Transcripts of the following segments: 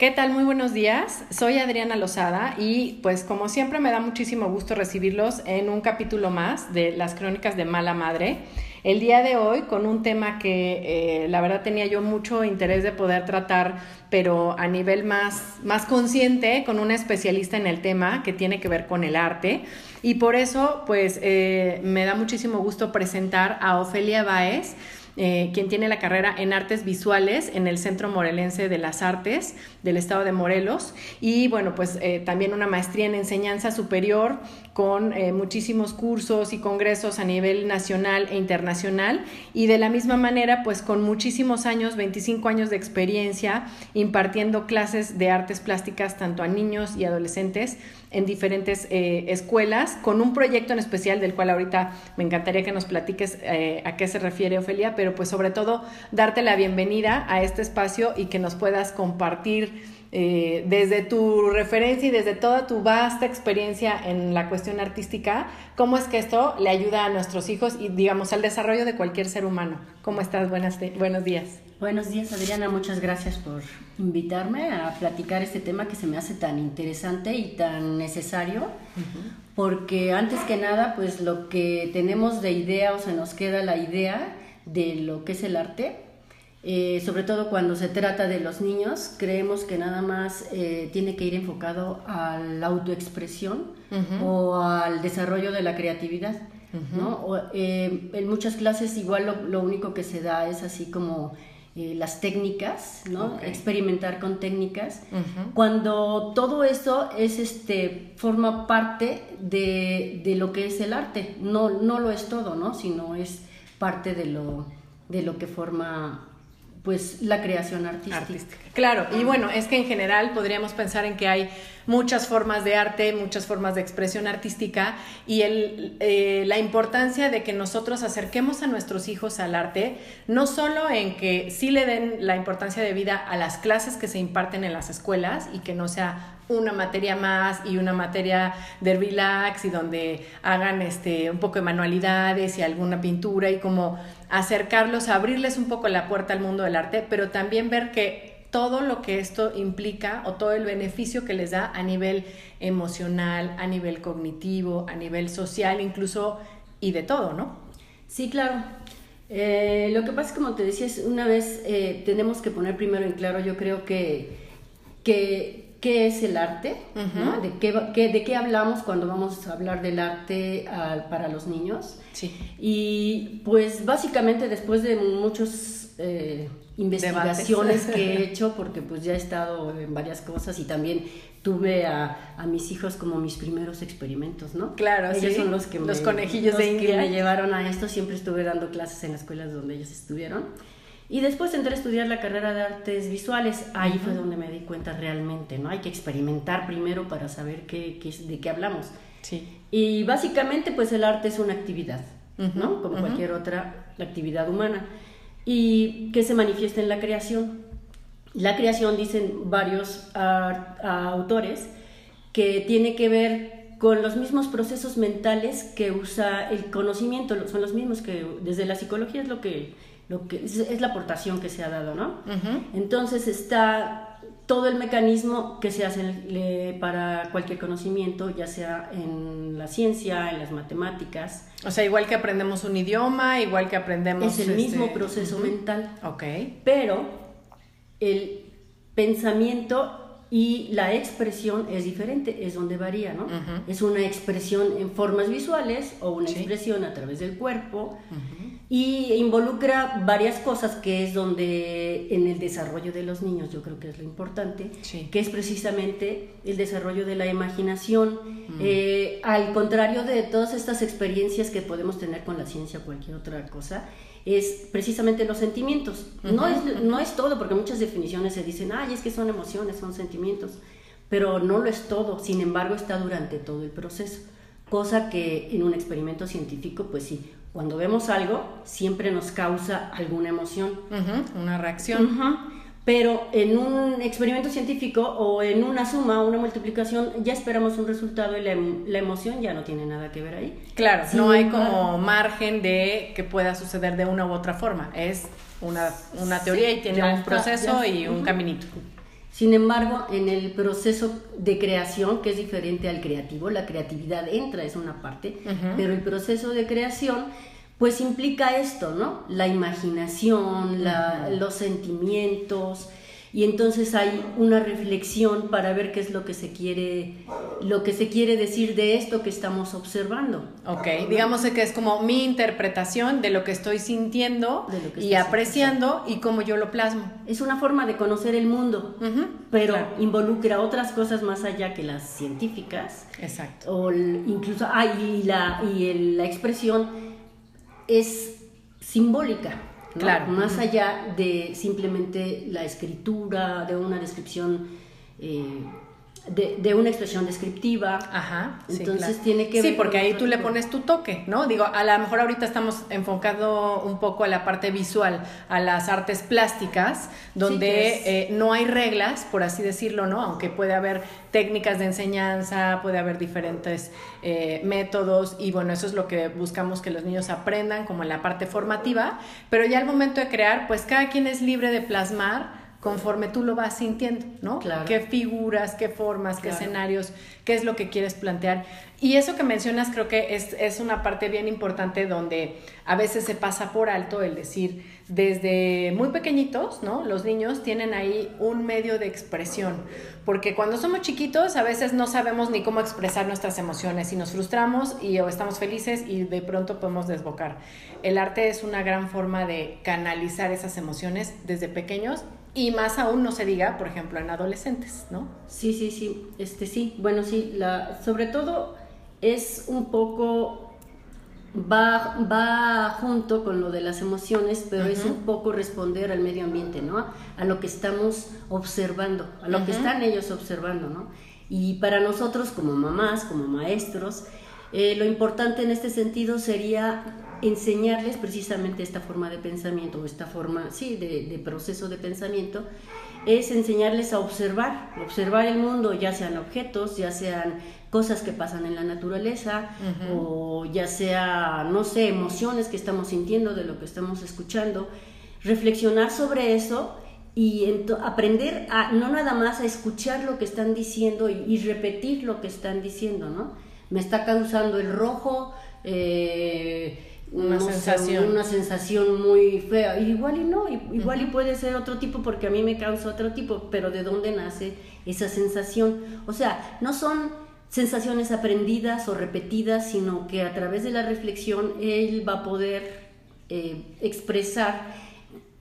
¿Qué tal? Muy buenos días. Soy Adriana Lozada y pues como siempre me da muchísimo gusto recibirlos en un capítulo más de las crónicas de Mala Madre. El día de hoy con un tema que eh, la verdad tenía yo mucho interés de poder tratar, pero a nivel más, más consciente, con una especialista en el tema que tiene que ver con el arte. Y por eso pues eh, me da muchísimo gusto presentar a Ofelia Baez. Eh, quien tiene la carrera en artes visuales en el Centro Morelense de las Artes del Estado de Morelos. Y bueno, pues eh, también una maestría en enseñanza superior con eh, muchísimos cursos y congresos a nivel nacional e internacional. Y de la misma manera pues con muchísimos años, 25 años de experiencia impartiendo clases de artes plásticas tanto a niños y adolescentes en diferentes escuelas con un proyecto en especial del cual ahorita me encantaría que nos platiques a qué se refiere Ofelia, pero pues sobre todo darte la bienvenida a este espacio y que nos puedas compartir eh, desde tu referencia y desde toda tu vasta experiencia en la cuestión artística, cómo es que esto le ayuda a nuestros hijos y digamos al desarrollo de cualquier ser humano. ¿Cómo estás? Buenas buenos días. Buenos días Adriana, muchas gracias por invitarme a platicar este tema que se me hace tan interesante y tan necesario, porque antes que nada, pues lo que tenemos de idea o se nos queda la idea de lo que es el arte. Eh, sobre todo cuando se trata de los niños, creemos que nada más eh, tiene que ir enfocado a la autoexpresión o al desarrollo de la creatividad. Eh, en muchas clases igual lo, único que se da es así como las técnicas, ¿no? experimentar con técnicas, cuando todo eso es este, forma parte de, de, lo que es el arte, no, no lo es todo, ¿no? sino es parte de lo, de lo que forma pues la creación artística. Claro, y bueno, es que en general podríamos pensar en que hay muchas formas de arte, muchas formas de expresión artística y el, eh, la importancia de que nosotros acerquemos a nuestros hijos al arte, no solo en que sí le den la importancia de vida a las clases que se imparten en las escuelas y que no sea una materia más y una materia de relax y donde hagan este un poco de manualidades y alguna pintura y como acercarlos, abrirles un poco la puerta al mundo del arte, pero también ver que todo lo que esto implica o todo el beneficio que les da a nivel emocional, a nivel cognitivo, a nivel social, incluso y de todo, ¿no? Sí, claro. Eh, lo que pasa es, como te decía, una vez eh, tenemos que poner primero en claro, yo creo que, que qué es el arte, ¿De, qué, de qué hablamos cuando vamos a hablar del arte para los niños. Sí. Y pues básicamente después de muchas eh, investigaciones que he hecho, porque pues ya he estado en varias cosas y también tuve a, a mis hijos como mis primeros experimentos, ¿no? Claro, ellos son los que los conejillos de que me llevaron a esto, siempre estuve dando clases en las escuelas donde ellos estuvieron. Y después entré a estudiar la carrera de artes visuales. Ahí fue donde me di cuenta realmente, ¿no? Hay que experimentar primero para saber qué, qué, de qué hablamos. Sí. Y básicamente, pues el arte es una actividad, ¿no? Como cualquier otra actividad humana. Y que se manifiesta en la creación. La creación, dicen varios autores, que tiene que ver con los mismos procesos mentales que usa el conocimiento, son los mismos que desde la psicología es lo que lo que es, la aportación que se ha dado, ¿no? Entonces está todo el mecanismo que se hace para cualquier conocimiento, ya sea en la ciencia, en las matemáticas. O sea, igual que aprendemos un idioma, igual que aprendemos... Es el mismo este, proceso mental. Ok. Pero el pensamiento y la expresión es diferente, es donde varía, ¿no? Es una expresión en formas visuales o una expresión a través del cuerpo y involucra varias cosas que es donde en el desarrollo de los niños yo creo que es lo importante, que es precisamente el desarrollo de la imaginación, mm. eh, al contrario de todas estas experiencias que podemos tener con la ciencia o cualquier otra cosa, es precisamente los sentimientos. no, es, no es todo, porque muchas definiciones se dicen, ay, es que son emociones, son sentimientos, pero no lo es todo, sin embargo está durante todo el proceso, cosa que en un experimento científico, pues sí, cuando vemos algo, siempre nos causa alguna emoción. una reacción. Pero en un experimento científico o en una suma o una multiplicación ya esperamos un resultado y la, emoción ya no tiene nada que ver ahí. Claro, no hay como margen de que pueda suceder de una u otra forma. Es una, teoría y tiene un proceso y un caminito. Sin embargo, en el proceso de creación, que es diferente al creativo, la creatividad entra, es una parte, pero el proceso de creación, pues implica esto, ¿no? La imaginación, los sentimientos, y entonces hay una reflexión para ver qué es lo que se quiere lo que se quiere decir de esto que estamos observando. Ok, digamos que es como mi interpretación de lo que estoy sintiendo y apreciando y cómo yo lo plasmo. Es una forma de conocer el mundo, pero involucra otras cosas más allá que las científicas. Exacto. O incluso, ah, y la, y la expresión es simbólica. Claro. Más allá de simplemente la escritura, de una descripción eh, de, de, una expresión descriptiva. Ajá. Entonces tiene que ver. Sí, porque ahí tú le pones tu toque, ¿no? Digo, a lo mejor ahorita estamos enfocando un poco a la parte visual, a las artes plásticas, donde eh, no hay reglas, por así decirlo, ¿no? Aunque puede haber técnicas de enseñanza, puede haber diferentes eh, métodos, y bueno, eso es lo que buscamos que los niños aprendan, como en la parte formativa, pero ya al momento de crear, pues cada quien es libre de plasmar conforme tú lo vas sintiendo, ¿no? Claro. ¿Qué figuras, qué formas, qué escenarios, qué es lo que quieres plantear? Y eso que mencionas creo que es, es, una parte bien importante donde a veces se pasa por alto el decir, desde muy pequeñitos, ¿no? Los niños tienen ahí un medio de expresión, porque cuando somos chiquitos a veces no sabemos ni cómo expresar nuestras emociones y nos frustramos y o estamos felices y de pronto podemos desbocar. El arte es una gran forma de canalizar esas emociones desde pequeños y más aún no se diga, por ejemplo, en adolescentes, ¿no? Sí, sí, sí, este sí, bueno, sí, sobre todo es un poco, va, va junto con lo de las emociones, pero es un poco responder al medio ambiente, ¿no? A lo que estamos observando, a lo que están ellos observando, ¿no? Y para nosotros como mamás, como maestros, eh, lo importante en este sentido sería enseñarles precisamente esta forma de pensamiento o esta forma, sí, de, proceso de pensamiento, es enseñarles a observar, observar el mundo, ya sean objetos, ya sean cosas que pasan en la naturaleza o ya sea, no sé, emociones que estamos sintiendo de lo que estamos escuchando, reflexionar sobre eso y aprender a no nada más a escuchar lo que están diciendo y, y repetir lo que están diciendo, ¿no? Me está causando el rojo, eh, una sensación. una sensación muy fea. Igual y no igual y puede ser otro tipo porque a mí me causa otro tipo pero de dónde nace esa sensación o sea no son sensaciones aprendidas o repetidas sino que a través de la reflexión él va a poder eh, expresar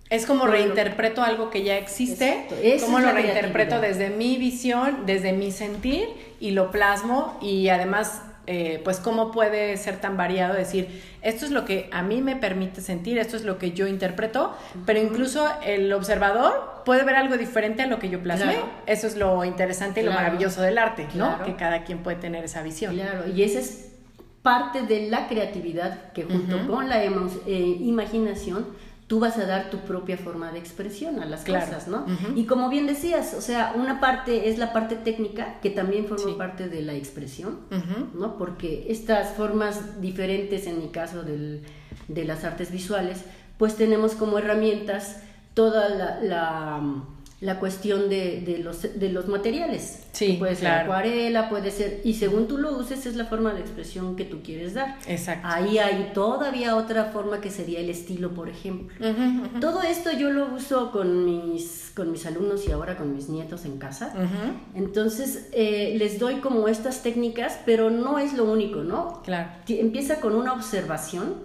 es como reinterpreto algo que ya existe, como lo reinterpreto desde mi visión, desde mi sentir y lo plasmo y además eh, pues cómo puede ser tan variado decir, esto es lo que a mí me permite sentir, esto es lo que yo interpreto, pero incluso el observador puede ver algo diferente a lo que yo plasmé. Eso es lo interesante y lo maravilloso del arte, ¿no? Que cada quien puede tener esa visión. Claro, y esa es parte de la creatividad que junto con la eh, imaginación tú vas a dar tu propia forma de expresión a las cosas, ¿no? Y como bien decías, o sea, una parte es la parte técnica, que también forma parte de la expresión, ¿no? Porque estas formas diferentes, en mi caso del, de las artes visuales, pues tenemos como herramientas toda la, la cuestión de, de, los, de los materiales. Sí, puede ser claro. acuarela, puede ser, y según tú lo uses es la forma de expresión que tú quieres dar. Exacto. Ahí hay todavía otra forma que sería el estilo, por ejemplo. Todo esto yo lo uso con mis, con mis alumnos y ahora con mis nietos en casa. Entonces eh, les doy como estas técnicas, pero no es lo único, ¿no? Claro. Empieza con una observación.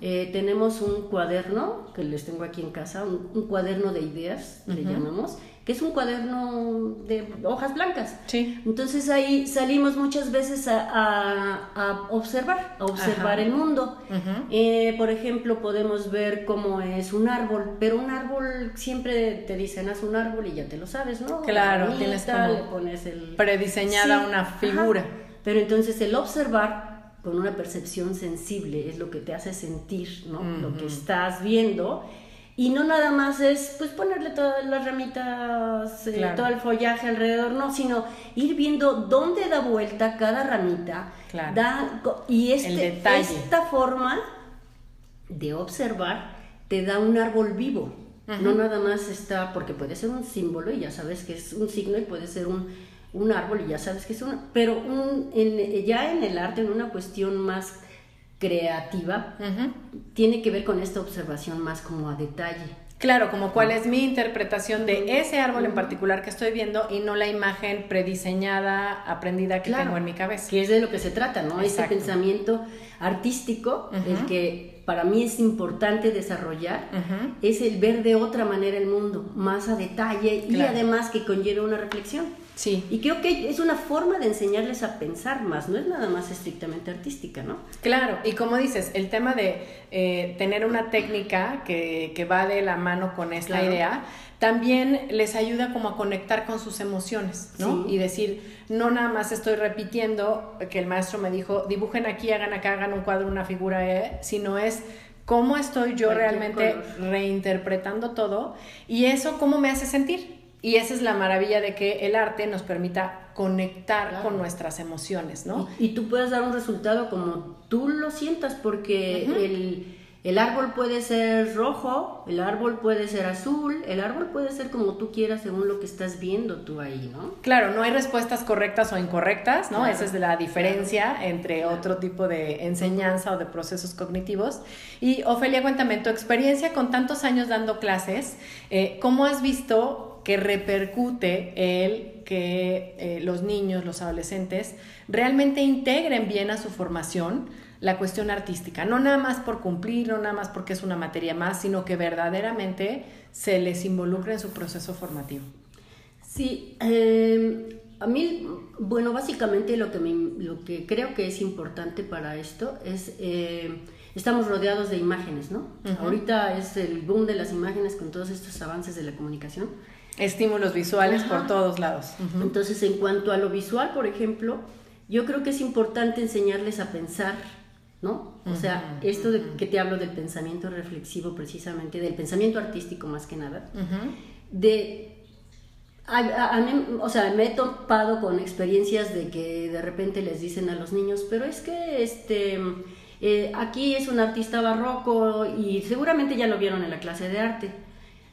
Eh, tenemos un cuaderno que les tengo aquí en casa, un, un cuaderno de ideas, le llamamos, que es un cuaderno de hojas blancas. Sí. Entonces ahí salimos muchas veces a, a- a observar, a observar Ajá. el mundo. Eh, por ejemplo, podemos ver cómo es un árbol, pero un árbol siempre te dicen haz un árbol y ya te lo sabes, ¿no? Claro, La tienes como le pones el prediseñada una ajá. figura. Pero entonces el observar con una percepción sensible es lo que te hace sentir, ¿no? Lo que estás viendo. Y no nada más es pues ponerle todas las ramitas, eh, Claro. todo el follaje alrededor, no, sino ir viendo dónde da vuelta cada ramita. Claro. Da, y este, esta forma de observar te da un árbol vivo. No nada más está, porque puede ser un símbolo y ya sabes que es un signo y puede ser un, un árbol y ya sabes que es un... Pero un, en- ya en el arte, en una cuestión más creativa, tiene que ver con esta observación más como a detalle. Claro, como cuál es mi interpretación de ese árbol en particular que estoy viendo y no la imagen prediseñada, aprendida que Claro. tengo en mi cabeza. Que es de lo que se trata, ¿no? Ese Exacto. pensamiento artístico, el que para mí es importante desarrollar, es el ver de otra manera el mundo, más a detalle y además que conlleva una reflexión. Sí. Y creo que es una forma de enseñarles a pensar más, no es nada más estrictamente artística, ¿no? Claro, y como dices, el tema de eh, tener una técnica que, que va de la mano con esta Claro. idea, también les ayuda como a conectar con sus emociones, ¿no? Sí. Y decir, no nada más estoy repitiendo que el maestro me dijo, dibujen aquí, hagan acá, hagan un cuadro, una figura, eh", sino es cómo estoy yo Cualquier realmente color. reinterpretando todo y eso cómo me hace sentir. Y esa es la maravilla de que el arte nos permita conectar Claro. con nuestras emociones, ¿no? Y, y tú puedes dar un resultado como tú lo sientas, porque el, el árbol puede ser rojo, el árbol puede ser azul, el árbol puede ser como tú quieras según lo que estás viendo tú ahí, ¿no? Claro, no hay respuestas correctas o incorrectas, ¿no? Claro, Esa es la diferencia entre otro tipo de enseñanza o de procesos cognitivos. Y Ofelia, cuéntame, tu experiencia con tantos años dando clases, eh, ¿cómo has visto que repercute el que eh, los niños, los adolescentes, realmente integren bien a su formación la cuestión artística? No nada más por cumplir, no nada más porque es una materia más, sino que verdaderamente se les involucre en su proceso formativo. Sí, eh, a mí, bueno, básicamente lo que, me- lo que creo que es importante para esto es, eh, estamos rodeados de imágenes, ¿no? Ahorita es el boom de las imágenes con todos estos avances de la comunicación. Estímulos visuales por todos lados. Entonces, en cuanto a lo visual, por ejemplo, yo creo que es importante enseñarles a pensar, ¿no? O sea, esto de que te hablo del pensamiento reflexivo precisamente, del pensamiento artístico más que nada, de... A, a- a mí, o sea, me he topado con experiencias de que de repente les dicen a los niños, pero es que este, eh, aquí es un artista barroco y seguramente ya lo vieron en la clase de arte.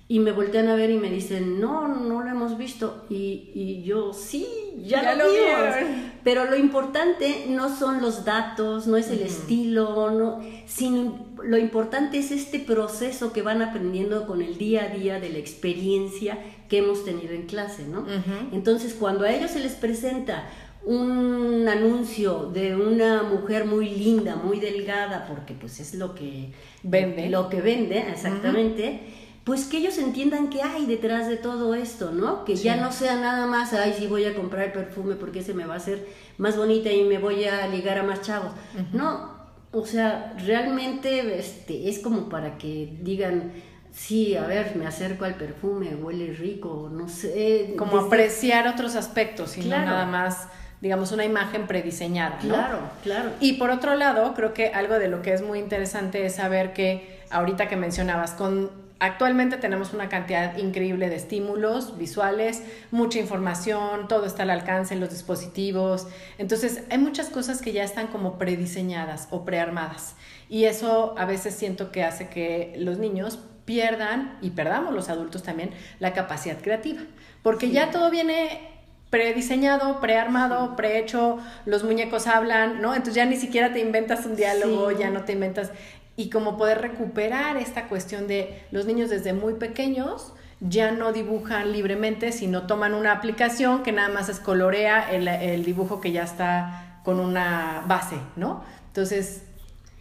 Y me voltean a ver y me dicen, no, no lo hemos visto. Y, y yo, sí, ya, Ya lo, lo vimos. vieron. Pero lo importante no son los datos, no es el estilo, no, sino lo importante es este proceso que van aprendiendo con el día a día de la experiencia que hemos tenido en clase, ¿no? Entonces, cuando a ellos se les presenta un anuncio de una mujer muy linda, muy delgada, porque pues es lo que Vende. lo que vende, exactamente, pues que ellos entiendan qué hay detrás de todo esto, ¿no? Que ya no sea nada más, ay, sí voy a comprar el perfume porque ese me va a hacer más bonita y me voy a ligar a más chavos. No, o sea, realmente este, es como para que digan, sí, a ver, me acerco al perfume, huele rico, no sé. Como desde- apreciar otros aspectos y Claro. no nada más, digamos, una imagen prediseñada. ¿no? Claro, claro. Y por otro lado, creo que algo de lo que es muy interesante es saber que ahorita que mencionabas, con actualmente tenemos una cantidad increíble de estímulos visuales, mucha información, todo está al alcance en los dispositivos. Entonces, hay muchas cosas que ya están como prediseñadas o prearmadas. Y eso a veces siento que hace que los niños pierdan y perdamos los adultos también la capacidad creativa, porque ya todo viene prediseñado, prearmado, prehecho, los muñecos hablan, ¿no? Entonces ya ni siquiera te inventas un diálogo, ya no te inventas y como poder recuperar esta cuestión de los niños desde muy pequeños ya no dibujan libremente, sino toman una aplicación que nada más es colorea el, dibujo que ya está con una base, ¿no? Entonces,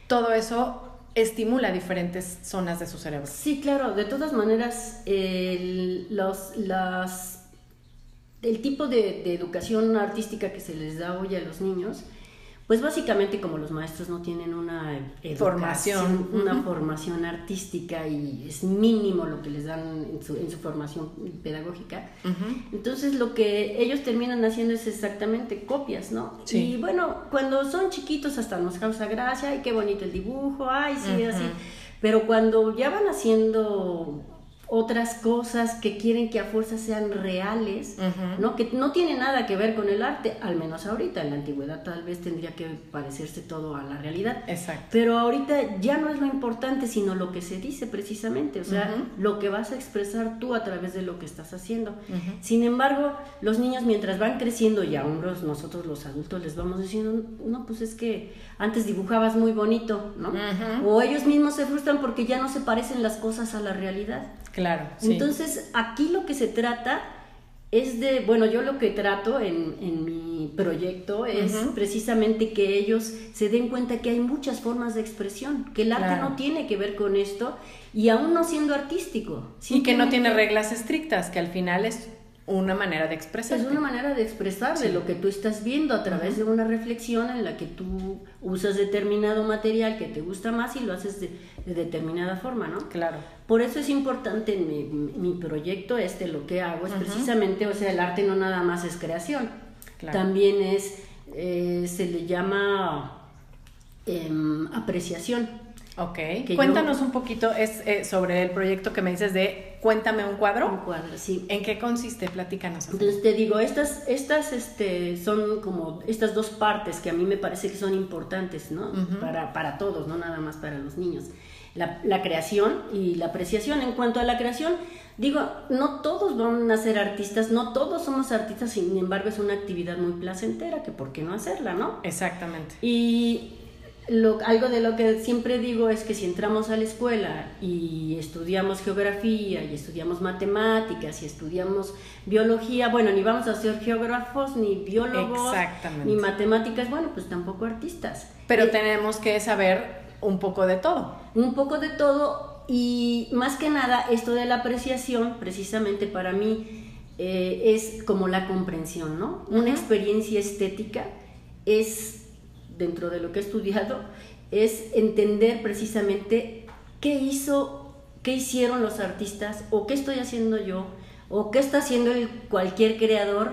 todo eso estimula diferentes zonas de su cerebro. Sí, claro, de todas maneras, el, los, las, el tipo de, educación artística que se les da hoy a los niños pues básicamente como los maestros no tienen una formación, una formación artística y es mínimo lo que les dan en su, formación pedagógica, entonces lo que ellos terminan haciendo es exactamente copias, ¿no? Y bueno, cuando son chiquitos hasta nos causa gracia, ay, qué bonito el dibujo, ay, sí, así. Pero cuando ya van haciendo otras cosas que quieren que a fuerza sean reales, ¿no? Que no tiene nada que ver con el arte, al menos ahorita, en la antigüedad tal vez tendría que parecerse todo a la realidad. Exacto. Pero ahorita ya no es lo importante, sino lo que se dice precisamente, o sea, lo que vas a expresar tú a través de lo que estás haciendo. Sin embargo, los niños mientras van creciendo y aún nosotros los adultos les vamos diciendo, no, pues es que antes dibujabas muy bonito, ¿no? O ellos mismos se frustran porque ya no se parecen las cosas a la realidad. Claro. Entonces, aquí lo que se trata es de, bueno, yo lo que trato en, en mi proyecto es precisamente que ellos se den cuenta que hay muchas formas de expresión, que el arte no tiene que ver con esto y aún no siendo artístico. Y que no tiene reglas estrictas, que al final es una manera de expresar. Es una manera de expresar de lo que tú estás viendo a través de una reflexión en la que tú usas determinado material que te gusta más y lo haces de, determinada forma, ¿no? Claro. Por eso es importante en mi, mi, proyecto este, lo que hago es precisamente, o sea, el arte no nada más es creación, también es, eh, se le llama em, apreciación. Ok, cuéntanos un poquito es, eh, sobre el proyecto que me dices de Cuéntame un cuadro. Un cuadro, sí. ¿En qué consiste? Platícanos. Entonces te digo, estas, estas este, son como estas dos partes que a mí me parece que son importantes, ¿no? para, para todos, no nada más para los niños. La, la, creación y la apreciación. En cuanto a la creación, digo, no todos van a ser artistas, no todos somos artistas, sin embargo es una actividad muy placentera, que por qué no hacerla, ¿no? Exactamente. Y algo de lo que siempre digo es que si entramos a la escuela y estudiamos geografía y estudiamos matemáticas y estudiamos biología, bueno, ni vamos a ser geógrafos, ni biólogos, ni matemáticas, bueno, pues tampoco artistas. Pero eh, tenemos que saber un poco de todo. Un poco de todo y más que nada esto de la apreciación, precisamente para mí, eh, es como la comprensión, ¿no? Una experiencia estética es dentro de lo que he estudiado, es entender precisamente qué hizo, qué hicieron los artistas o qué estoy haciendo yo o qué está haciendo cualquier creador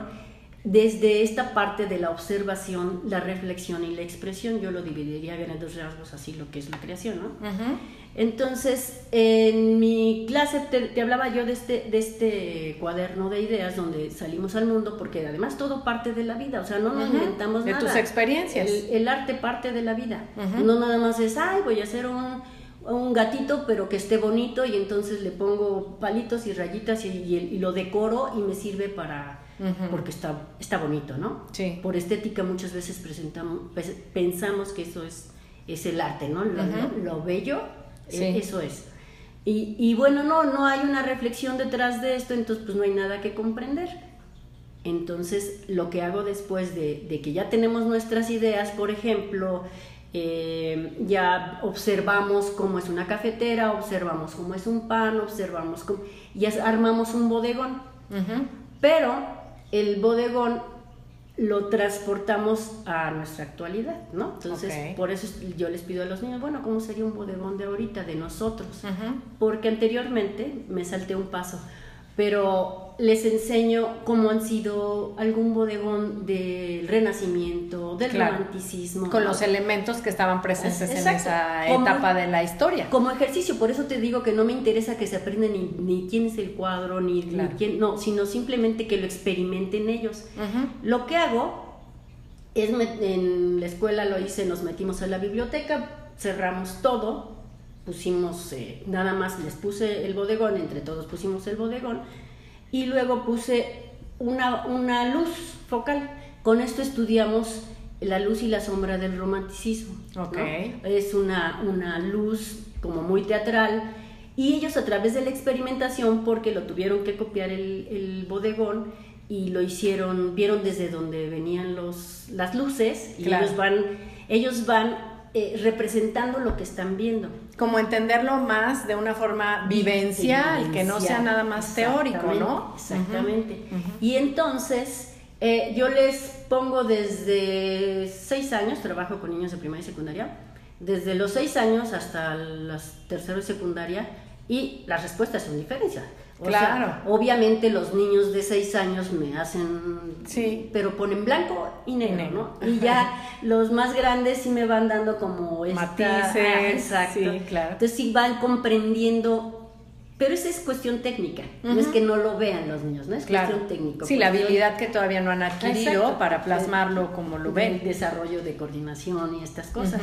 desde esta parte de la observación, la reflexión y la expresión. Yo lo dividiría en dos rasgos así lo que es la creación, ¿no? Entonces, en mi clase te, hablaba yo de este, de este cuaderno de ideas donde salimos al mundo, porque además todo parte de la vida, o sea, no nos inventamos nada. De tus experiencias. El, arte parte de la vida. No nada más es, ay, voy a hacer un, un, gatito, pero que esté bonito, y entonces le pongo palitos y rayitas y, y, lo decoro y me sirve para. Porque está, está bonito, ¿no? Sí. Por estética muchas veces presentamos, pensamos que eso es, es el arte, ¿no? lo bello e, eso es. Y, y, bueno, no, no hay una reflexión detrás de esto, entonces pues no hay nada que comprender. Entonces lo que hago después de, de que ya tenemos nuestras ideas, por ejemplo, eh, ya observamos cómo es una cafetera, observamos cómo es un pan, observamos cómo... ya armamos un bodegón. Pero el bodegón lo transportamos a nuestra actualidad, ¿no? Entonces, por eso yo les pido a los niños, bueno, ¿cómo sería un bodegón de ahorita, de nosotros? Porque anteriormente me salté un paso pero les enseño cómo han sido algún bodegón del renacimiento, del romanticismo. Con los elementos que estaban presentes en esa etapa de la historia. Como ejercicio, por eso te digo que no me interesa que se aprendan ni, quién es el cuadro, ni, quién, no, sino simplemente que lo experimenten ellos. Lo que hago es, en la escuela lo hice, nos metimos a la biblioteca, cerramos todo, pusimos, eh, nada más les puse el bodegón, entre todos pusimos el bodegón, y luego puse una, una luz focal. Con esto estudiamos la luz y la sombra del romanticismo. Es una, una luz como muy teatral. Y ellos a través de la experimentación, porque lo tuvieron que copiar el, el bodegón, y lo hicieron, vieron desde donde venían los, las luces y ellos van, ellos van eh, representando lo que están viendo. Como entenderlo más de una forma vivencial, que no sea nada más teórico, ¿no? Exactamente. Y entonces eh, yo les pongo desde seis años, trabajo con niños de primaria y secundaria, desde los seis años hasta las tercero y secundaria, y las respuestas son claro. obviamente los niños de seis años me hacen, sí. pero ponen blanco y negro, ¿no? Y ya los más grandes sí me van dando como esta, matices, exacto. Sí, claro. Entonces sí van comprendiendo pero esa es cuestión técnica, no es que no lo vean los niños, ¿no? Es cuestión técnica. Sí, la habilidad que todavía no han adquirido para plasmarlo como lo ven. El desarrollo de coordinación y estas cosas.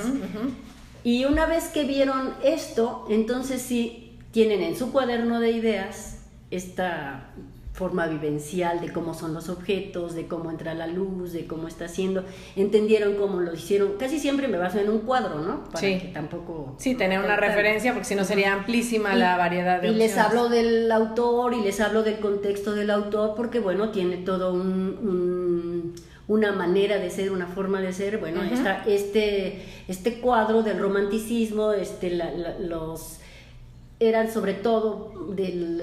Y una vez que vieron esto, entonces sí tienen en su cuaderno de ideas esta forma vivencial de cómo son los objetos, de cómo entra la luz, de cómo está haciendo, entendieron cómo lo hicieron. Casi siempre me baso en un cuadro, ¿no? Para que tampoco... Sí, tener una referencia, porque si no sería amplísima la variedad de Y les hablo del autor y les hablo del contexto del autor, porque bueno, tiene todo un, una manera de ser, una forma de ser. Bueno, está este, este cuadro del romanticismo, este, los eran sobre todo del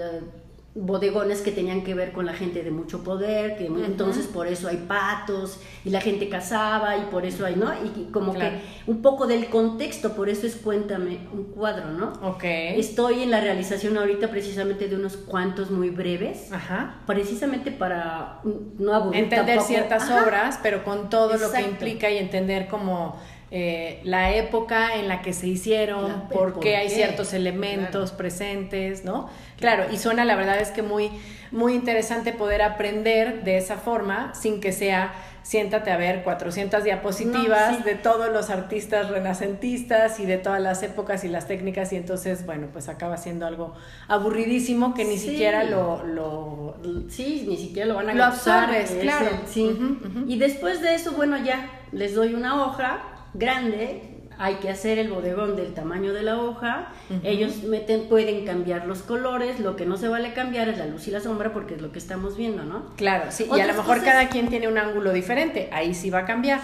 bodegones que tenían que ver con la gente de mucho poder, que entonces por eso hay patos y la gente cazaba y por eso hay, ¿no? Y como que un poco del contexto, por eso es cuéntame un cuadro, ¿no? Ok. Estoy en la realización ahorita precisamente de unos cuantos muy breves, Ajá. precisamente para no aburrir Entender ciertas obras, pero con todo lo que implica y entender como eh, la época en la que se hicieron, por, qué hay ciertos elementos presentes, ¿no? Claro, y suena la verdad es que muy, muy interesante poder aprender de esa forma sin que sea siéntate a ver 400 diapositivas de todos los artistas renacentistas y de todas las épocas y las técnicas y entonces, bueno, pues acaba siendo algo aburridísimo que ni siquiera lo, lo, Sí, ni siquiera lo van a Lo absorbes, claro. sí. Y después de eso, bueno, ya les doy una hoja grande, hay que hacer el bodegón del tamaño de la hoja, ellos meten, pueden cambiar los colores, lo que no se vale cambiar es la luz y la sombra porque es lo que estamos viendo, ¿no? Claro, sí, y a lo mejor cada quien tiene un ángulo diferente, ahí sí va a cambiar,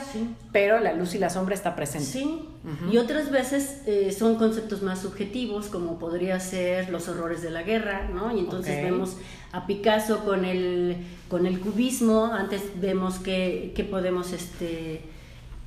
pero la luz y la sombra está presente. Sí, y otras veces eh, son conceptos más subjetivos, como podría ser los horrores de la guerra, ¿no? Y entonces vemos a Picasso con el, con el cubismo, antes vemos que, que podemos, este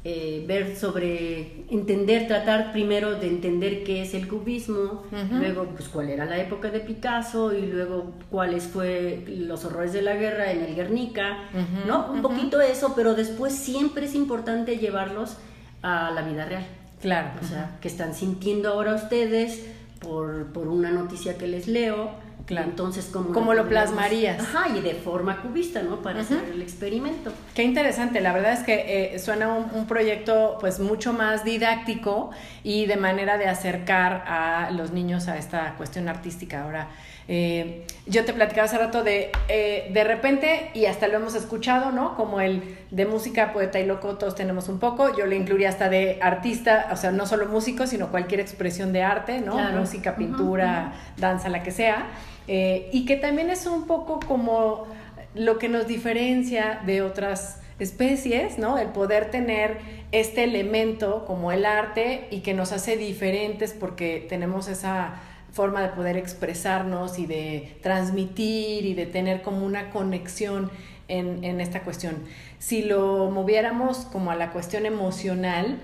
eh, ver sobre, entender, tratar primero de entender qué es el cubismo, luego pues cuál era la época de Picasso y luego cuáles fue los horrores de la guerra en el Guernica, ¿no? Un poquito eso, pero después siempre es importante llevarlos a la vida real. Claro. O sea, que están sintiendo ahora ustedes por, por una noticia que les leo, Claro. Entonces, ¿cómo, lo plasmarías? Ajá, y de forma cubista, ¿no? Para hacer el experimento. Qué interesante, la verdad es que eh, suena un, proyecto pues mucho más didáctico y de manera de acercar a los niños a esta cuestión artística. Ahora, eh, yo te platicaba hace rato de, eh, de repente, y hasta lo hemos escuchado, ¿no? Como el de música, poeta y loco, todos tenemos un poco. Yo le incluiría hasta de artista, o sea, no solo músico, sino cualquier expresión de arte, ¿no? Música, pintura, danza, la que sea. Eh, y que también es un poco como lo que nos diferencia de otras especies, ¿no? El poder tener este elemento como el arte y que nos hace diferentes porque tenemos esa forma de poder expresarnos y de transmitir y de tener como una conexión en, esta cuestión. Si lo moviéramos como a la cuestión emocional,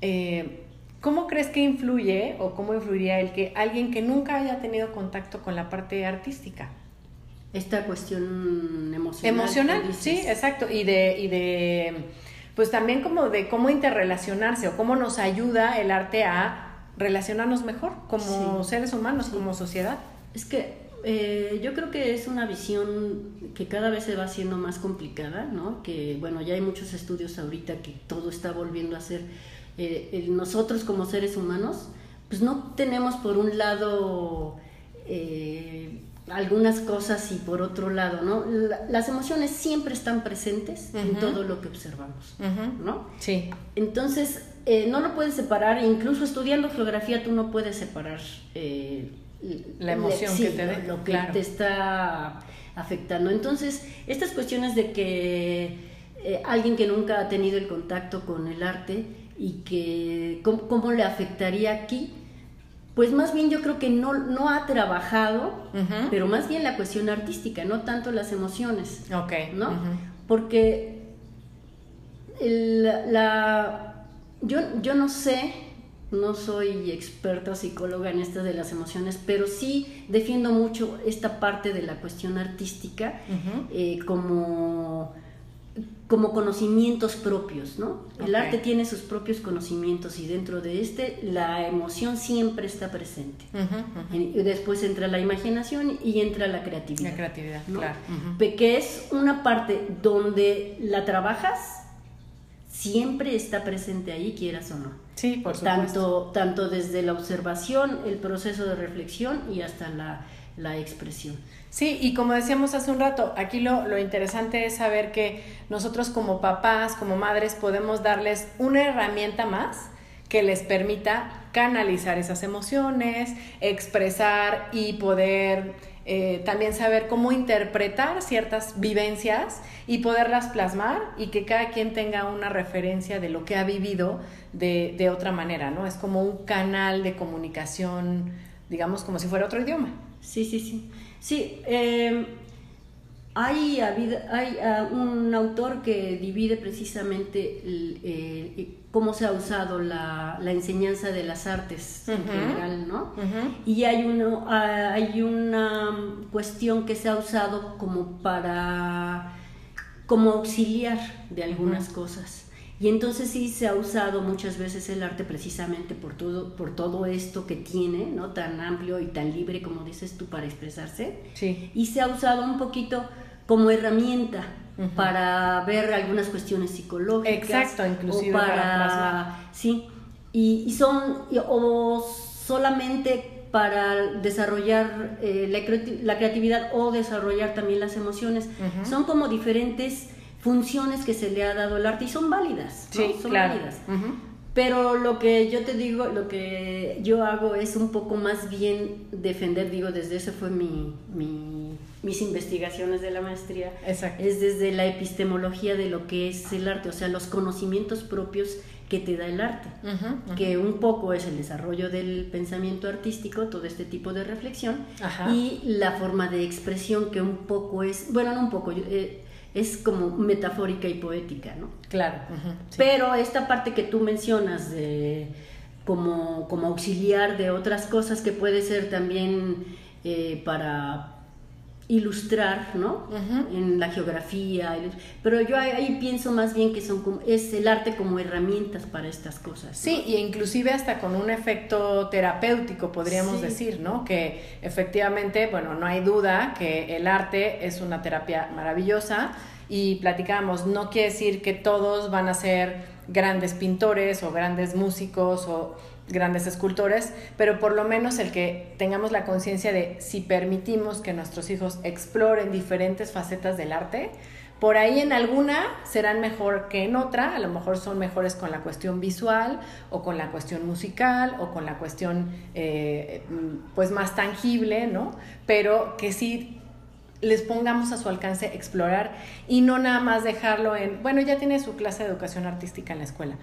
eh, ¿Cómo crees que influye o cómo influiría el que alguien que nunca haya tenido contacto con la parte artística? Esta cuestión emocional. Emocional, sí, exacto. Y de, y de, pues también como de cómo interrelacionarse o cómo nos ayuda el arte a relacionarnos mejor como seres humanos, como sociedad. Es que eh, yo creo que es una visión que cada vez se va haciendo más complicada, ¿no? Que bueno, ya hay muchos estudios ahorita que todo está volviendo a ser eh, nosotros como seres humanos pues no tenemos por un lado eh, algunas cosas y por otro lado, ¿no? las emociones siempre están presentes en todo lo que observamos, ¿no? Sí. Entonces, eh, no lo puedes separar, incluso estudiando geografía tú no puedes separar eh, la emoción que te lo, que te está afectando. Entonces, estas cuestiones de que eh, alguien que nunca ha tenido el contacto con el arte y que cómo, le afectaría aquí, pues más bien yo creo que no, no ha trabajado, pero más bien la cuestión artística, no tanto las emociones. Ok. ¿No? Porque la yo, yo no sé, no soy experta psicóloga en estas de las emociones, pero sí defiendo mucho esta parte de la cuestión artística eh, como, como conocimientos propios, ¿no? El arte tiene sus propios conocimientos y dentro de este la emoción siempre está presente. y después entra la imaginación y entra la creatividad. La creatividad, claro. Que es una parte donde la trabajas siempre está presente ahí, quieras o no. Sí, por supuesto. Tanto, tanto desde la observación, el proceso de reflexión y hasta la, expresión. Sí, y como decíamos hace un rato, aquí lo, lo, interesante es saber que nosotros como papás, como madres, podemos darles una herramienta más que les permita canalizar esas emociones, expresar y poder eh, también saber cómo interpretar ciertas vivencias y poderlas plasmar y que cada quien tenga una referencia de lo que ha vivido de, de otra manera, ¿no? Es como un canal de comunicación, digamos, como si fuera otro idioma. Sí, sí, sí. Sí, eh, hay, hay ah, un autor que divide precisamente eh, cómo se ha usado la, enseñanza de las artes en general, ¿no? Y hay, uno, ah, hay una cuestión que se ha usado como para, como auxiliar de algunas cosas. Y entonces sí se ha usado muchas veces el arte precisamente por todo, por todo esto que tiene, ¿no? Tan amplio y tan libre como dices tú para expresarse. Sí. Y se ha usado un poquito como herramienta para ver algunas cuestiones psicológicas. Exacto, inclusive para, sí. Y, son o solamente para desarrollar eh, la, creatividad o desarrollar también las emociones. Son como diferentes funciones que se le ha dado al arte y son válidas, sí, son claro. válidas. Pero lo que yo te digo, lo que yo hago es un poco más bien defender, digo, desde ese fue mi, mis investigaciones de la maestría, Exacto. es desde la epistemología de lo que es el arte, o sea, los conocimientos propios que te da el arte, que un poco es el desarrollo del pensamiento artístico, todo este tipo de reflexión, y la forma de expresión que un poco es, bueno, no un poco, eh, es como metafórica y poética, ¿no? Claro. Pero esta parte que tú mencionas de como, como auxiliar de otras cosas que puede ser también eh, para ilustrar, ¿no? En la geografía, pero yo ahí, pienso más bien que son como, es el arte como herramientas para estas cosas. Sí, y inclusive hasta con un efecto terapéutico podríamos decir, ¿no? Que efectivamente, bueno, no hay duda que el arte es una terapia maravillosa y platicamos, no quiere decir que todos van a ser grandes pintores o grandes músicos o grandes escultores, pero por lo menos el que tengamos la conciencia de si permitimos que nuestros hijos exploren diferentes facetas del arte, por ahí en alguna serán mejor que en otra, a lo mejor son mejores con la cuestión visual o con la cuestión musical o con la cuestión eh, pues más tangible, ¿no? Pero que sí les pongamos a su alcance explorar y no nada más dejarlo en, bueno, ya tiene su clase de educación artística en la escuela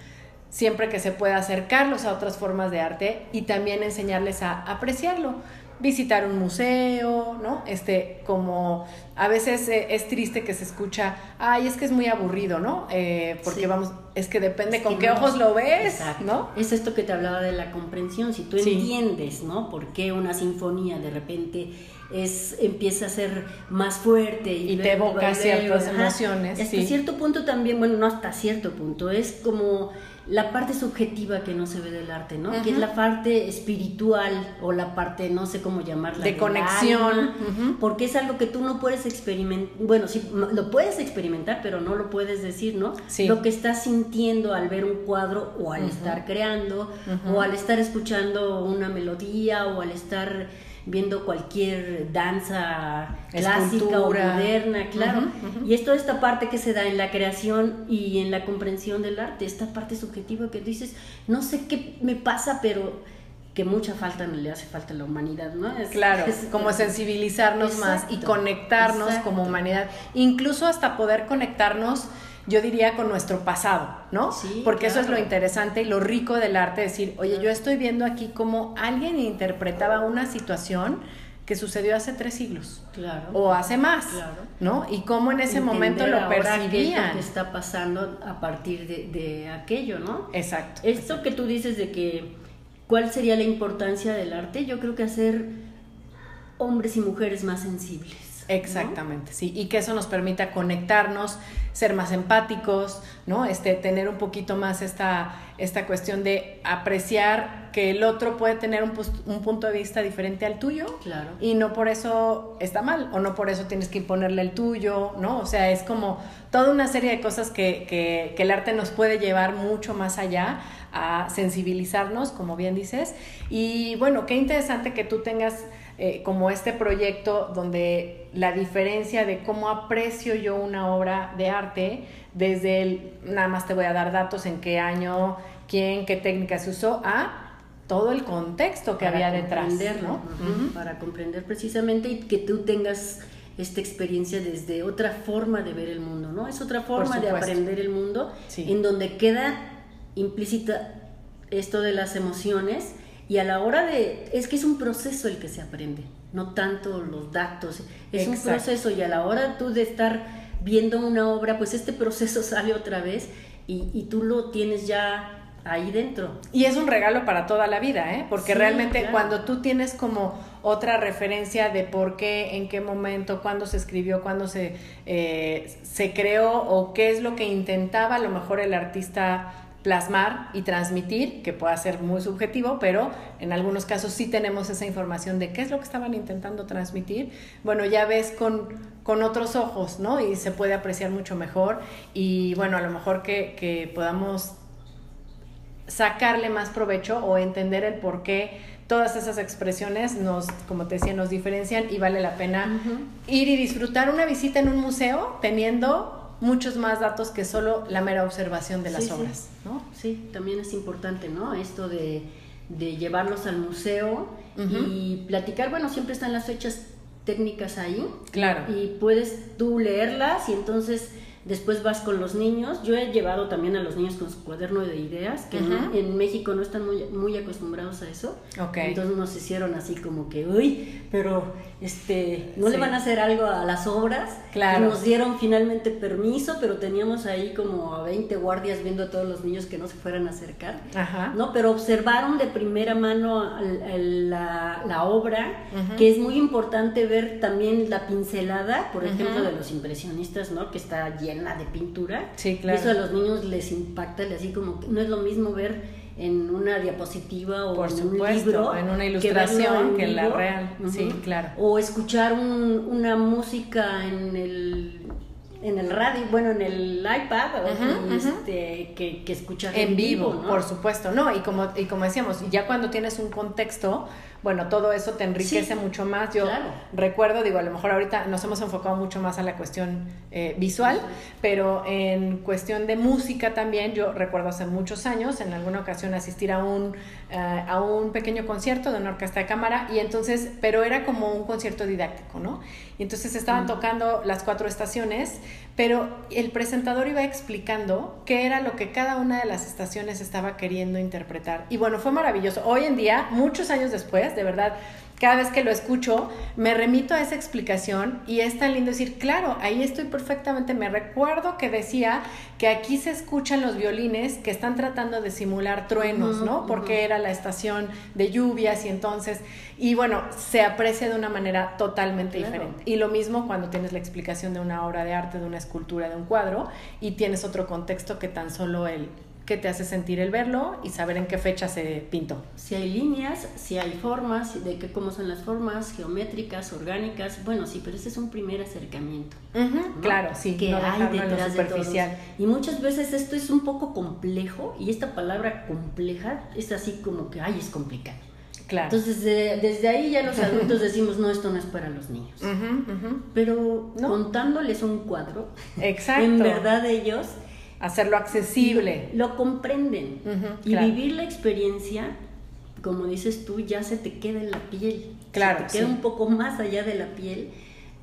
siempre que se pueda acercarlos a otras formas de arte y también enseñarles a apreciarlo. Visitar un museo, ¿no? Este, como a veces eh, es triste que se escucha, ay, es que es muy aburrido, ¿no? Eh, porque vamos, es que depende con qué ojos lo ves, ¿no? Es esto que te hablaba de la comprensión, si tú entiendes, ¿no? Por qué una sinfonía de repente es empieza a ser más fuerte y, te evoca ciertas emociones. Hasta cierto punto también, bueno, no hasta cierto punto, es como la parte subjetiva que no se ve del arte, ¿no? Que es la parte espiritual o la parte, no sé cómo llamarla. De conexión. Porque es algo que tú no puedes experimentar, bueno, sí, lo puedes experimentar, pero no lo puedes decir, ¿no? Sí. Lo que estás sintiendo al ver un cuadro o al estar creando o al estar escuchando una melodía o al estar viendo cualquier danza clásica o moderna, claro. Y es toda esta parte que se da en la creación y en la comprensión del arte, esta parte subjetiva que dices, no sé qué me pasa, pero que mucha falta le hace falta a la humanidad, ¿no? claro, como sensibilizarnos más y conectarnos como humanidad, incluso hasta poder conectarnos yo diría con nuestro pasado, ¿no? Sí, Porque eso es lo interesante y lo rico del arte, decir, oye, yo estoy viendo aquí cómo alguien interpretaba una situación que sucedió hace tres siglos. Claro. O hace más, claro. ¿no? Y cómo en ese momento lo percibían. Qué está pasando a partir de, de, aquello, ¿no? Exacto. Esto que tú dices de que, ¿cuál sería la importancia del arte? Yo creo que hacer hombres y mujeres más sensibles. Exactamente, sí, y que eso nos permita conectarnos, ser más empáticos, ¿no? Este, tener un poquito más esta, esta cuestión de apreciar que el otro puede tener un, un, punto de vista diferente al tuyo claro. y no por eso está mal o no por eso tienes que imponerle el tuyo, ¿no? O sea, es como toda una serie de cosas que, que, que el arte nos puede llevar mucho más allá a sensibilizarnos, como bien dices. Y bueno, qué interesante que tú tengas eh, como este proyecto donde la diferencia de cómo aprecio yo una obra de arte, desde el, nada más te voy a dar datos en qué año, quién, qué técnica se usó, a todo el contexto que había detrás. ¿no? Para comprender precisamente y que tú tengas esta experiencia desde otra forma de ver el mundo, ¿no? Es otra forma de aprender el mundo en donde queda implícita esto de las emociones y a la hora de, es que es un proceso el que se aprende, no tanto los datos, es un proceso y a la hora tú de estar viendo una obra, pues este proceso sale otra vez y, y tú lo tienes ya ahí dentro. Y es un regalo para toda la vida, ¿eh? Porque realmente cuando tú tienes como otra referencia de por qué, en qué momento, cuándo se escribió, cuándo se, eh, se creó o qué es lo que intentaba a lo mejor el artista plasmar y transmitir, que pueda ser muy subjetivo, pero en algunos casos sí tenemos esa información de qué es lo que estaban intentando transmitir. Bueno, ya ves con, con otros ojos, ¿no? Y se puede apreciar mucho mejor y bueno, a lo mejor que, que podamos sacarle más provecho o entender el por qué todas esas expresiones nos, como te decía, nos diferencian y vale la pena ir y disfrutar una visita en un museo teniendo muchos más datos que solo la mera observación de las obras, sí. ¿no? Sí, también es importante, ¿no? Esto de, de llevarlos al museo y platicar, bueno, siempre están las fechas técnicas ahí. Claro. Y puedes tú leerlas y entonces Después vas con los niños. Yo he llevado también a los niños con su cuaderno de ideas, que en, México no están muy, muy acostumbrados a eso. Okay. Entonces nos hicieron así como que, uy, pero este, no le van a hacer algo a las obras. Claro. nos dieron finalmente permiso, pero teníamos ahí como a 20 guardias viendo a todos los niños que no se fueran a acercar. Ajá. ¿no? Pero observaron de primera mano la, la, obra, que es muy importante ver también la pincelada, por ejemplo, de los impresionistas, ¿no? Que está llena de pintura. Sí, claro. eso a los niños les impacta, así como no es lo mismo ver en una diapositiva o Por en supuesto, un libro en una ilustración que, en la real. Sí, claro. O escuchar una música en el en el radio, bueno, en el iPad, este, que, que escuchar en, vivo, por supuesto, no, y como, y como decíamos, ya cuando tienes un contexto, bueno, todo eso te enriquece mucho más. Yo recuerdo, digo, a lo mejor ahorita nos hemos enfocado mucho más a la cuestión eh, visual, pero en cuestión de música también, yo recuerdo hace muchos años, en alguna ocasión asistir a un, eh, a un pequeño concierto de una orquesta de cámara, y entonces, pero era como un concierto didáctico, ¿no? Y entonces estaban mm. tocando las cuatro estaciones, pero el presentador iba explicando qué era lo que cada una de las estaciones estaba queriendo interpretar. Y bueno, fue maravilloso. Hoy en día, muchos años después, de verdad, cada vez que lo escucho, me remito a esa explicación y es tan lindo decir, claro, ahí estoy perfectamente, me recuerdo que decía que aquí se escuchan los violines que están tratando de simular truenos, ¿no? Porque era la estación de lluvias y entonces, y bueno, se aprecia de una manera totalmente diferente. Y lo mismo cuando tienes la explicación de una obra de arte, de una escultura, de un cuadro, y tienes otro contexto que tan solo el qué te hace sentir el verlo y saber en qué fecha se pintó. Si hay líneas, si hay formas, de qué cómo son las formas, geométricas, orgánicas, bueno, sí, pero ese es un primer acercamiento. Claro, sí, que hay detrás de superficial. y muchas veces esto es un poco complejo y esta palabra compleja es así como que, ay, es complicado. Claro. Entonces, desde ahí ya los adultos decimos, no, esto no es para los niños. Pero contándoles un cuadro, Exacto. en verdad ellos... Hacerlo accesible. Lo, comprenden. y vivir la experiencia, como dices tú, ya se te queda en la piel. Claro. Se te queda un poco más allá de la piel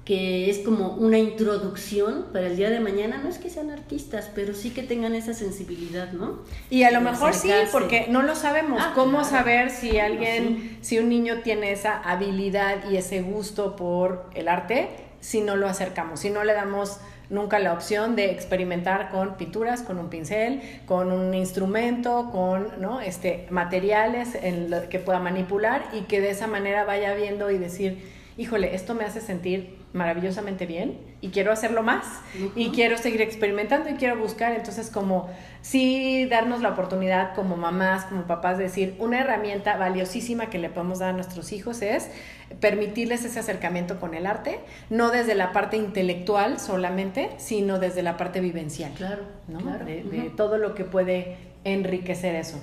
que es como una introducción para el día de mañana. No es que sean artistas, pero sí que tengan esa sensibilidad, ¿no? Y a lo mejor sí, porque no lo sabemos. Ah, ¿Cómo saber si alguien, si un niño tiene esa habilidad y ese gusto por el arte si no lo acercamos, si no le damos nunca la opción de experimentar con pinturas, con un pincel, con un instrumento, con ¿no? este, materiales en que pueda manipular y que de esa manera vaya viendo y decir, híjole, esto me hace sentir maravillosamente bien y quiero hacerlo más y quiero seguir experimentando y quiero buscar. Entonces, como sí darnos la oportunidad como mamás, como papás, de decir, una herramienta valiosísima que le podemos dar a nuestros hijos es permitirles ese acercamiento con el arte, no desde la parte intelectual solamente, sino desde la parte vivencial. Claro, ¿no? De, todo lo que puede enriquecer eso.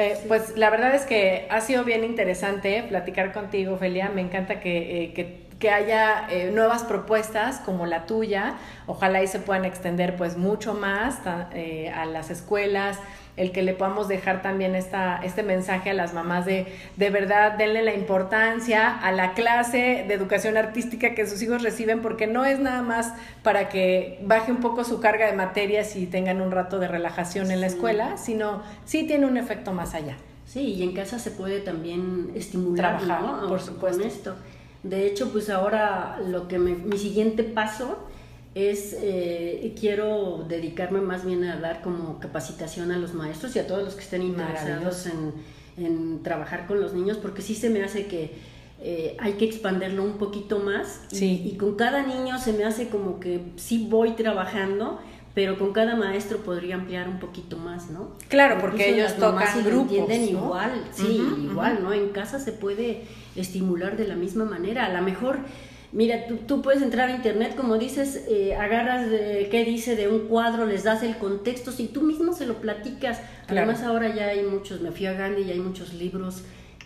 Eh, pues la verdad es que ha sido bien interesante platicar contigo, Felia. Me encanta que, eh, que haya eh, nuevas propuestas como la tuya, ojalá y se puedan extender pues mucho más eh, a las escuelas, el que le podamos dejar también esta, este mensaje a las mamás de de verdad denle la importancia a la clase de educación artística que sus hijos reciben porque no es nada más para que baje un poco su carga de materias y tengan un rato de relajación en la escuela, sino sí tiene un efecto más allá. Sí, y en casa se puede también estimular, Trabajar, por supuesto. esto. De hecho, pues ahora lo que mi siguiente paso es, eh, quiero dedicarme más bien a dar como capacitación a los maestros y a todos los que estén interesados en, trabajar con los niños, porque sí se me hace que eh, hay que expanderlo un poquito más. Y, con cada niño se me hace como que sí voy trabajando, pero con cada maestro podría ampliar un poquito más, ¿no? Claro, porque ellos tocan grupos, entienden igual, sí, igual, ¿no? En casa se puede estimular de la misma manera. A lo mejor, mira, tú, tú puedes entrar a internet, como dices, eh, agarras de, qué dice de un cuadro, les das el contexto, si tú mismo se lo platicas. Además ahora ya hay muchos, me fui a Gandhi y hay muchos libros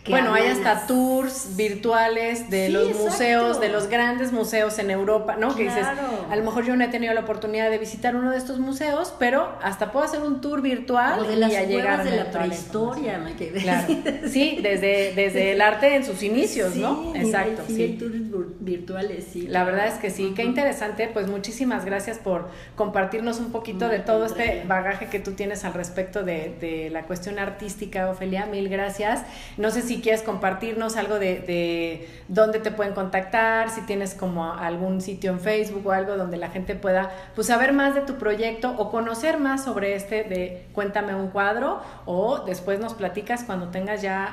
bueno, hay hasta tours virtuales de los museos, de los grandes museos en Europa, ¿no? Que dices, a lo mejor yo no he tenido la oportunidad de visitar uno de estos museos, pero hasta puedo hacer un tour virtual o de las y llegar de la prehistoria, me quedé. Claro. Sí, desde, desde el arte en sus inicios, ¿no? Exacto, sí. Hay tours virtuales, sí. La verdad es que sí, qué interesante. Pues muchísimas gracias por compartirnos un poquito de todo este bagaje que tú tienes al respecto de, de la cuestión artística, Ofelia. Mil gracias. No sé si si quieres compartirnos algo de, dónde te pueden contactar, si tienes como algún sitio en Facebook o algo donde la gente pueda pues saber más de tu proyecto o conocer más sobre este de Cuéntame un cuadro o después nos platicas cuando tengas ya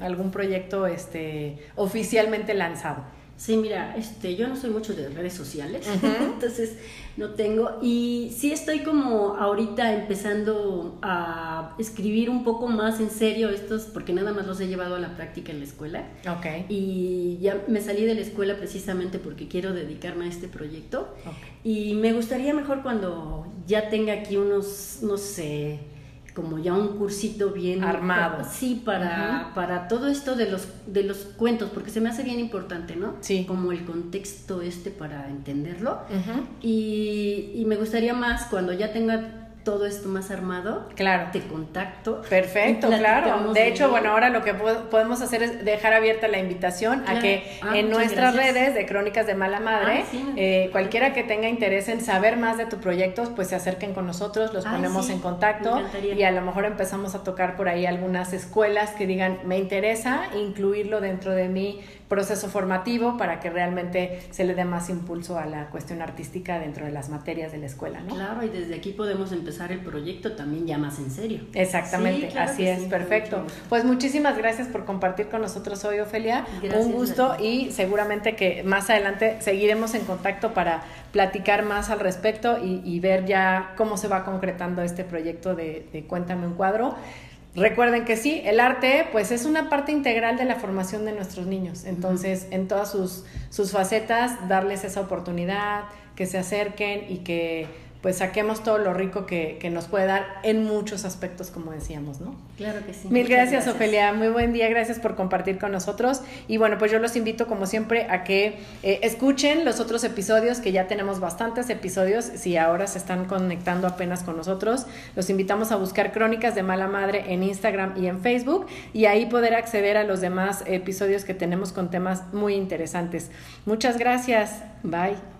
algún proyecto este oficialmente lanzado. Sí, mira, este, yo no soy mucho de redes sociales, entonces no tengo. Y sí estoy como ahorita empezando a escribir un poco más en serio estos, porque nada más los he llevado a la práctica en la escuela. Ok. Y ya me salí de la escuela precisamente porque quiero dedicarme a este proyecto. Y me gustaría mejor cuando ya tenga aquí unos, no sé, como ya un cursito bien armado. sí, para, para todo esto de los, de los cuentos, porque se me hace bien importante, ¿no? Sí. Como el contexto este para entenderlo. y, y me gustaría más cuando ya tenga todo esto más armado, claro. te contacto. Perfecto, claro. De hecho, bueno, ahora lo que podemos hacer es dejar abierta la invitación a que ah, en nuestras redes de Crónicas de Mala Madre, ah, eh, cualquiera que tenga interés en saber más de tu proyecto, pues se acerquen con nosotros, los ponemos en contacto y a lo mejor empezamos a tocar por ahí algunas escuelas que digan, me interesa incluirlo dentro de mi proceso formativo para que realmente se le dé más impulso a la cuestión artística dentro de las materias de la escuela, ¿no? Claro, y desde aquí podemos empezar el proyecto también ya más en serio. Exactamente, así es, perfecto. Pues muchísimas gracias por compartir con nosotros hoy, Ofelia. Un gusto y seguramente que más adelante seguiremos en contacto para platicar más al respecto y, ver ya cómo se va concretando este proyecto de, de Cuéntame un cuadro. Recuerden que sí, el arte pues es una parte integral de la formación de nuestros niños. Entonces, en todas sus, sus facetas, darles esa oportunidad, que se acerquen y que pues saquemos todo lo rico que, nos puede dar en muchos aspectos, como decíamos, ¿no? Claro que sí. Mil gracias, Ofelia. Muy buen día. Gracias por compartir con nosotros. Y bueno, pues yo los invito, como siempre, a que eh, escuchen los otros episodios, que ya tenemos bastantes episodios. Si ahora se están conectando apenas con nosotros, los invitamos a buscar Crónicas de Mala Madre en Instagram y en Facebook y ahí poder acceder a los demás episodios que tenemos con temas muy interesantes. Muchas gracias. Bye.